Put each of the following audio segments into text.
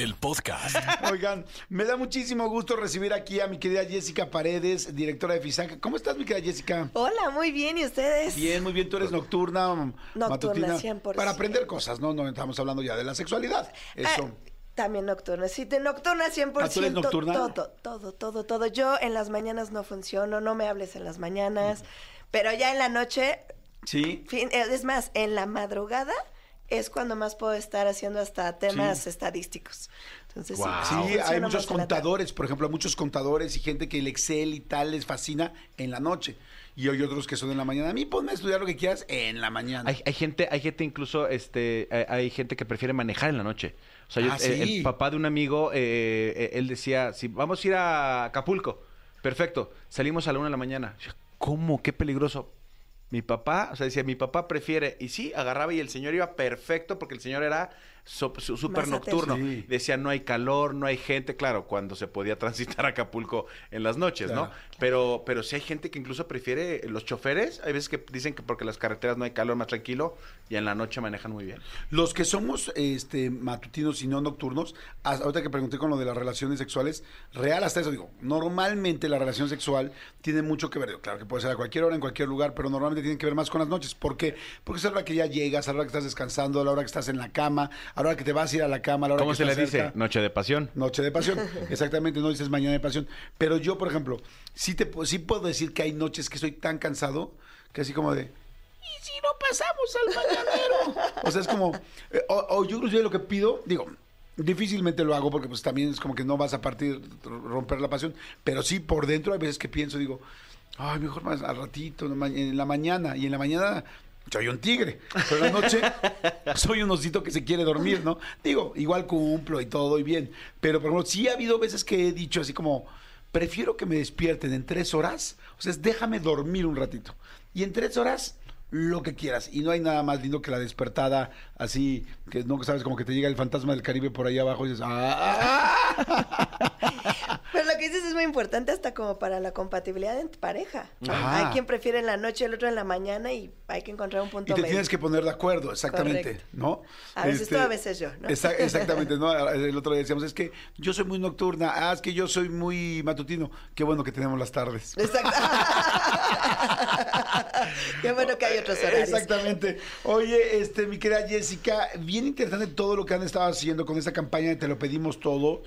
el podcast. Oigan, me da muchísimo gusto recibir aquí a mi querida Jessica Paredes, directora de FISAC. ¿Cómo estás, mi querida Jessica? Hola, muy bien, ¿y ustedes? Bien, muy bien. Tú eres nocturna, matutina. 100%. Para aprender cosas, ¿no? No estamos hablando ya de la sexualidad. Eso. Ah, también nocturna, sí, de nocturna 100%. ¿Ah, tú eres nocturna? Todo, todo, todo, todo. Yo en las mañanas no funciono, no me hables en las mañanas, pero ya en la noche, sí. fin- eh, es más, en la madrugada es cuando más puedo estar haciendo hasta temas Sí. estadísticos. Entonces, sí, hay muchos contadores, por ejemplo, hay muchos contadores y gente que el Excel y tal les fascina en la noche. Y hay otros que son en la mañana. A mí ponme a estudiar lo que quieras en la mañana. Hay, hay gente, hay gente incluso, este, hay, hay gente que prefiere manejar en la noche. O sea, yo- Ah, el, sí. el papá de un amigo, eh, eh, él decía, si vamos a ir a Acapulco, perfecto, salimos a la una de la mañana. ¿Cómo? Qué peligroso. Mi papá, o sea, decía, mi papá prefiere, y sí, agarraba y el señor iba perfecto porque el señor era súper nocturno. Sí. Decía, no hay calor, no hay gente, claro, cuando se podía transitar a Acapulco en las noches, ¿no? Claro. Pero, pero sí hay gente que incluso prefiere, los choferes, hay veces que dicen que porque las carreteras no hay calor, más tranquilo, y en la noche manejan muy bien. Los que somos este, matutinos y no nocturnos, hasta ahorita que pregunté con lo de las relaciones sexuales, real hasta eso, digo, normalmente la relación sexual tiene mucho que ver, digo, claro que puede ser a cualquier hora, en cualquier lugar, pero normalmente tiene que ver más con las noches. ¿Por qué? Porque es a la hora que ya llegas, a la hora que estás descansando, a la hora que estás en la cama, a la hora que te vas a ir a la cama, a la hora ¿Cómo que se le dice? cerca. Noche de pasión. Noche de pasión, exactamente, no dices mañana de pasión. Pero yo, por ejemplo, sí, te, sí puedo decir que hay noches que estoy tan cansado que así como de, ¿y si no pasamos al mañanero? o sea, es como, eh, o, o yo inclusive lo que pido, digo, difícilmente lo hago porque pues también es como que no vas a partir, romper la pasión, pero sí por dentro hay veces que pienso, digo, ay, mejor más al ratito, en la mañana, y en la mañana soy un tigre, pero en la noche soy un osito que se quiere dormir, ¿no? Digo, igual cumplo y todo y bien, pero por ejemplo, sí ha habido veces que he dicho así como, prefiero que me despierten en tres horas, o sea, es déjame dormir un ratito, y en tres horas lo que quieras, y no hay nada más lindo que la despertada así, que no sabes, como que te llega el fantasma del Caribe por ahí abajo y dices, ¡ah! Que dices es muy importante hasta como para la compatibilidad en pareja. Hay quien prefiere en la noche, el otro en la mañana y hay que encontrar un punto Y te medio. tienes que poner de acuerdo, exactamente, Correcto. ¿no? Este, A veces tú, a veces yo, ¿no? Exa- exactamente, ¿no? El otro día decíamos, es que yo soy muy nocturna, ah, es que yo soy muy matutino. Qué bueno que tenemos las tardes. Exacto. Qué bueno que hay otros horarios. Exactamente. Oye, este, mi querida Jessica, bien interesante todo lo que han estado haciendo con esta campaña de Te lo pedimos todo.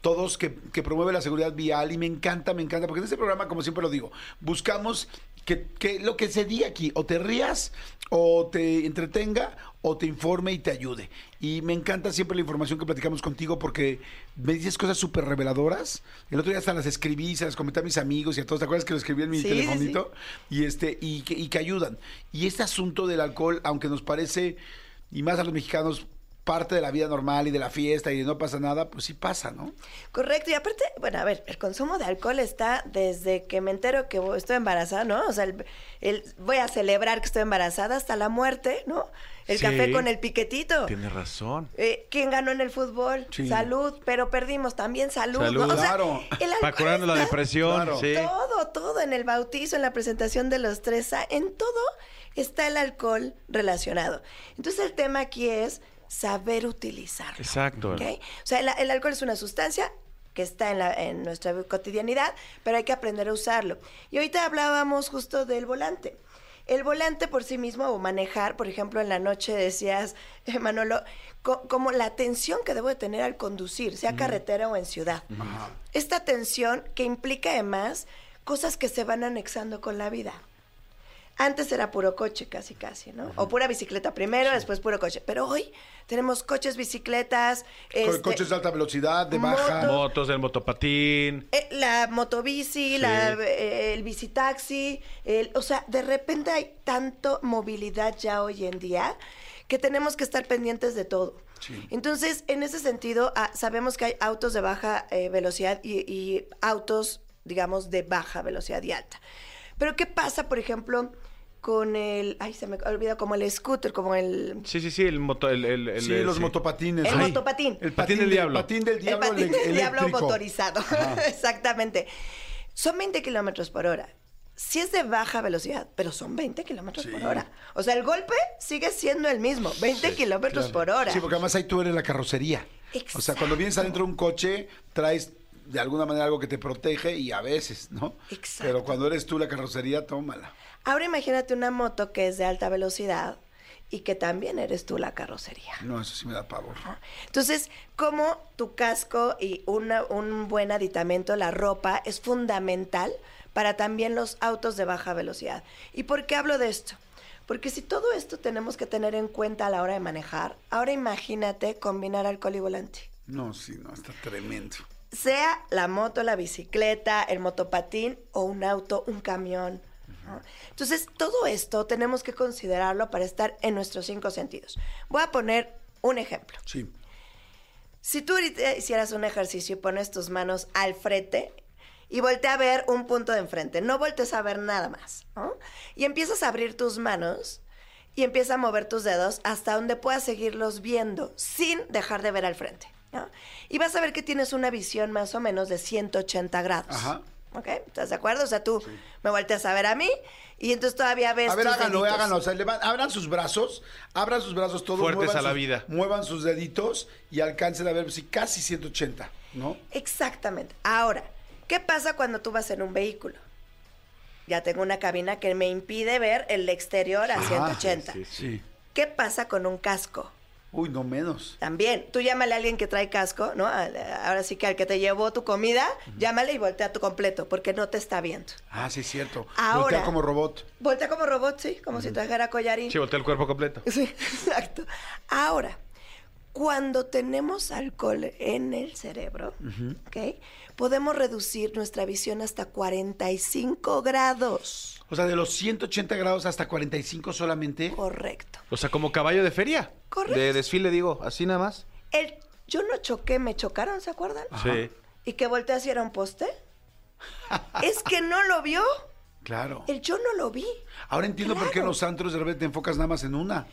Todos que, que promueve la seguridad vial y me encanta, me encanta, porque en este programa, como siempre lo digo, buscamos que, que lo que se diga aquí, o te rías, o te entretenga, o te informe y te ayude. Y me encanta siempre la información que platicamos contigo porque me dices cosas súper reveladoras. El otro día hasta las escribí, se las comenté a mis amigos y a todos. ¿Te acuerdas que lo escribí en mi sí. telefonito? y este y que, y que ayudan. Y este asunto del alcohol, aunque nos parece, y más a los mexicanos, parte de la vida normal y de la fiesta y no pasa nada, pues sí pasa, ¿no? Correcto, y aparte, bueno, a ver, el consumo de alcohol está desde que me entero que estoy embarazada, ¿no? O sea, el, el- voy a celebrar que estoy embarazada hasta la muerte, ¿no? El Sí. café con el piquetito. Tienes razón. Eh, ¿Quién ganó en el fútbol? Sí. Salud, pero perdimos también salud. Salud. ¿no? O sea, Claro. el Para curarnos la depresión, Claro. sí. Todo, todo, en el bautizo, en la presentación de los tres, en todo está el alcohol relacionado. Entonces el tema aquí es saber utilizarlo. Exacto. ¿ok? O sea, el, el alcohol es una sustancia que está en, la- en nuestra cotidianidad, pero hay que aprender a usarlo. Y ahorita hablábamos justo del volante. El volante por sí mismo o manejar, por ejemplo, en la noche decías, eh, Manolo, co- como la atención que debo de tener al conducir, sea carretera o en ciudad. Esta atención que implica además cosas que se van anexando con la vida. Antes era puro coche, casi, casi, ¿no? O pura bicicleta primero, después puro coche. Pero hoy tenemos coches, bicicletas, Co- este, Coches de alta velocidad, de baja. motos. El motopatín. eh, la motobici, la, eh, el bicitaxi, el, o sea, de repente hay tanto movilidad ya hoy en día que tenemos que estar pendientes de todo. Entonces, en ese sentido, ah, sabemos que hay autos de baja eh, velocidad y, y autos, digamos, de baja velocidad y alta. Pero ¿qué pasa, por ejemplo, con el... Ay, se me olvida, como el scooter, como el... Sí, sí, sí, el moto, el, el, el- Sí, el- los sí. motopatines. El Ay, motopatín. El Patín del diablo. patín del El diablo patín ele- del diablo motorizado. Exactamente. Son 20 kilómetros por hora. Sí es de baja velocidad, pero son 20 kilómetros Sí. por hora. O sea, el golpe sigue siendo el mismo, 20 kilómetros por hora. Sí, porque además ahí tú eres la carrocería. O sea, cuando vienes adentro de un coche, traes de alguna manera algo que te protege y a veces, ¿no? Exacto. Pero cuando eres tú la carrocería, tómala. Ahora imagínate una moto que es de alta velocidad y que también eres tú la carrocería. No, eso sí me da pavor. Entonces, como tu casco y una- un buen aditamento, la ropa, es fundamental para también los autos de baja velocidad. ¿Y por qué hablo de esto? Porque si todo esto tenemos que tener en cuenta a la hora de manejar, ahora imagínate combinar alcohol y volante. No, sí, no, está tremendo. Sea la moto, la bicicleta, el motopatín o un auto, un camión. ¿no? Entonces, todo esto tenemos que considerarlo para estar en nuestros cinco sentidos. Voy a poner un ejemplo. Sí. Si tú ahorita hicieras un ejercicio y pones tus manos al frente y voltea a ver un punto de enfrente, no voltees a ver nada más, ¿no? Y empiezas a abrir tus manos y empieza a mover tus dedos hasta donde puedas seguirlos viendo sin dejar de ver al frente, ¿no? Y vas a ver que tienes una visión más o menos de 180 grados. Ajá. ¿Ok? ¿Estás de acuerdo? O sea, tú me volteas a ver a mí y entonces todavía ves A ver, tus háganlo, deditos. háganlo. O sea, levan- abran sus brazos, abran sus brazos todos. Fuertes muevan a la sus- vida. Muevan sus deditos y alcancen a ver si casi 180, ¿no? Exactamente. Ahora, ¿qué pasa cuando tú vas en un vehículo? Ya tengo una cabina que me impide ver el exterior a Ajá, 180. sí, Sí. ¿Qué pasa con un casco? Uy, no menos. También, tú llámale a alguien que trae casco, ¿no? Ahora sí que al que te llevó tu comida, llámale y voltea tu completo, porque no te está viendo. Ah, sí, es cierto. Ahora- Voltea como robot. Voltea como robot, sí, como si trajera collarín. Sí, voltea el cuerpo completo. Sí, exacto. Ahora, cuando tenemos alcohol en el cerebro, ¿ok? Podemos reducir nuestra visión hasta 45 grados. O sea, de los 180 grados hasta 45 solamente. Correcto. O sea, como caballo de feria. Correcto. De desfile, digo, así nada más. El, yo no choqué, me chocaron, ¿se acuerdan? Sí. ¿Y que volteé hacia era un poste? es que no lo vio. Claro. El yo no lo vi. Ahora entiendo por qué en los antros de repente te enfocas nada más en una.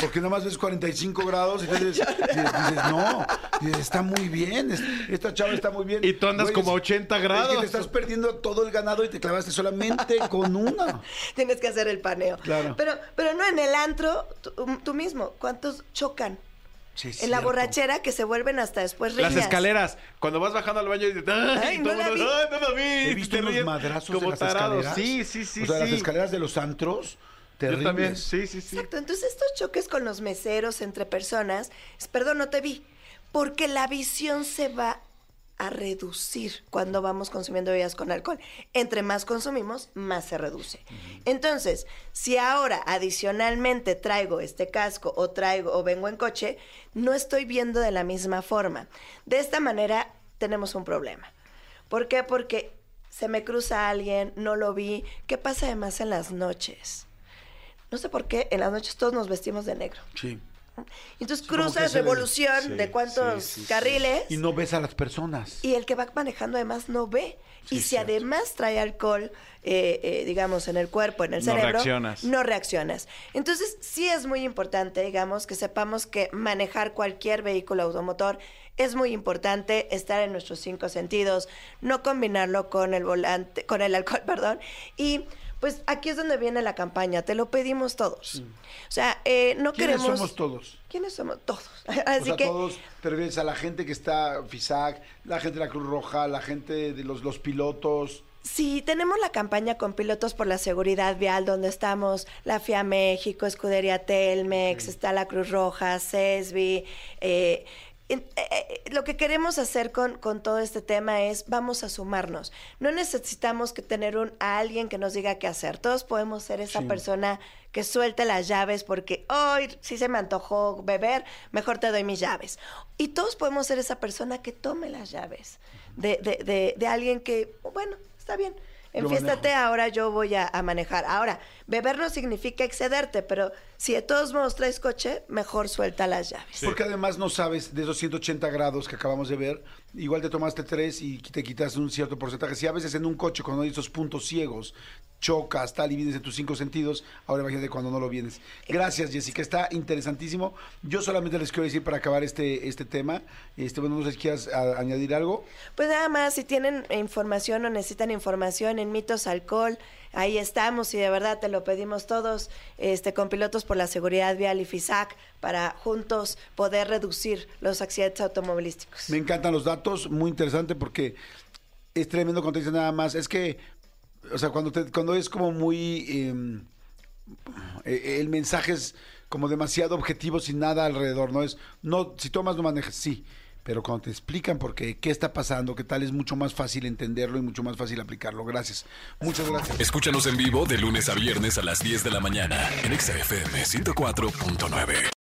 Porque nada más ves 45 grados y dices, dices, no, dices, está muy bien, es- esta chava está muy bien. Y tú andas como a 80 Es grados. que te estás perdiendo todo el ganado y te clavaste solamente con una. Tienes que hacer el paneo. Claro. Pero, pero no en el antro, tú, tú mismo. ¿Cuántos chocan? Sí, es en la borrachera que se vuelven hasta después Las riñas. escaleras. Cuando vas bajando al baño y dices, ¡ay! Ay, no la mundo, vi. ¡ay, no la vi! He visto unos madrazos de como las tarados. escaleras. Sí, sí, sí, O sea, las sí. escaleras de los antros, Yo terribles. también, sí, sí, sí. Exacto. Entonces, estos choques con los meseros entre personas, es, perdón, no te vi, porque la visión se va a reducir cuando vamos consumiendo bebidas con alcohol. Entre más consumimos, más se reduce. Entonces, si ahora adicionalmente traigo este casco o traigo o vengo en coche, no estoy viendo de la misma forma. De esta manera tenemos un problema. ¿Por qué? Porque se me cruza alguien, no lo vi. ¿Qué pasa además en las noches? No sé por qué en las noches todos nos vestimos de negro. Sí. Y Entonces Sí, cruzas revolución sí, de cuántos sí, carriles Y no ves a las personas. y el que va manejando además no ve. Y si cierto. además trae alcohol, eh, eh, digamos, en el cuerpo, en el No cerebro, reaccionas. no reaccionas. Entonces, sí es muy importante, digamos, que sepamos que manejar cualquier vehículo automotor es muy importante estar en nuestros cinco sentidos, no combinarlo con el volante, con el alcohol, perdón. Y pues aquí es donde viene la campaña, te lo pedimos todos. O sea, eh, no ¿Quiénes queremos. somos todos? ¿Quiénes somos? Todos. O Así sea, que. todos, te refieres a la gente que está FISAC, la gente de la Cruz Roja, la gente de los, los pilotos. Sí, tenemos la campaña con pilotos por la seguridad vial, donde estamos la FIA México, Escudería Telmex, está la Cruz Roja, CESBI. eh, lo que queremos hacer con, con todo este tema es vamos a sumarnos. No necesitamos que tener un, a alguien que nos diga qué hacer. Todos podemos ser esa Sí. persona que suelte las llaves porque hoy si se me antojó beber, mejor te doy mis llaves. Y todos podemos ser esa persona que tome las llaves de, de, de, de alguien que, bueno, está bien. Enfiéstate, ahora yo voy a, a manejar. Ahora, beber no significa excederte, pero si de todos modos traes coche, mejor suelta las llaves. Porque además no sabes de esos 180 grados que acabamos de ver, igual te tomaste tres y te quitas un cierto porcentaje. Si a veces en un coche, cuando hay esos puntos ciegos, chocas, tal, y vienes de tus cinco sentidos. Ahora imagínate cuando no lo vienes. Gracias, Jessica. Está interesantísimo. Yo solamente les quiero decir para acabar este, este tema, este, bueno, no sé si quieras a- añadir algo. Pues nada más, si tienen información o necesitan información en Mitos Alcohol, ahí estamos y de verdad te lo pedimos todos, este, con pilotos por la seguridad vial y FISAC, para juntos poder reducir los accidentes automovilísticos. Me encantan los datos, muy interesante porque es tremendo dicen nada más. Es que, o sea, cuando, te- cuando es como muy... eh, eh, el mensaje es como demasiado objetivo sin nada alrededor, ¿no? Es, no, si tomas no manejes, sí. Pero cuando te explican por qué, qué está pasando, qué tal, es mucho más fácil entenderlo y mucho más fácil aplicarlo. Gracias. Muchas gracias. Escúchanos en vivo de lunes a viernes a las 10 de la mañana en Exa FM 104.9.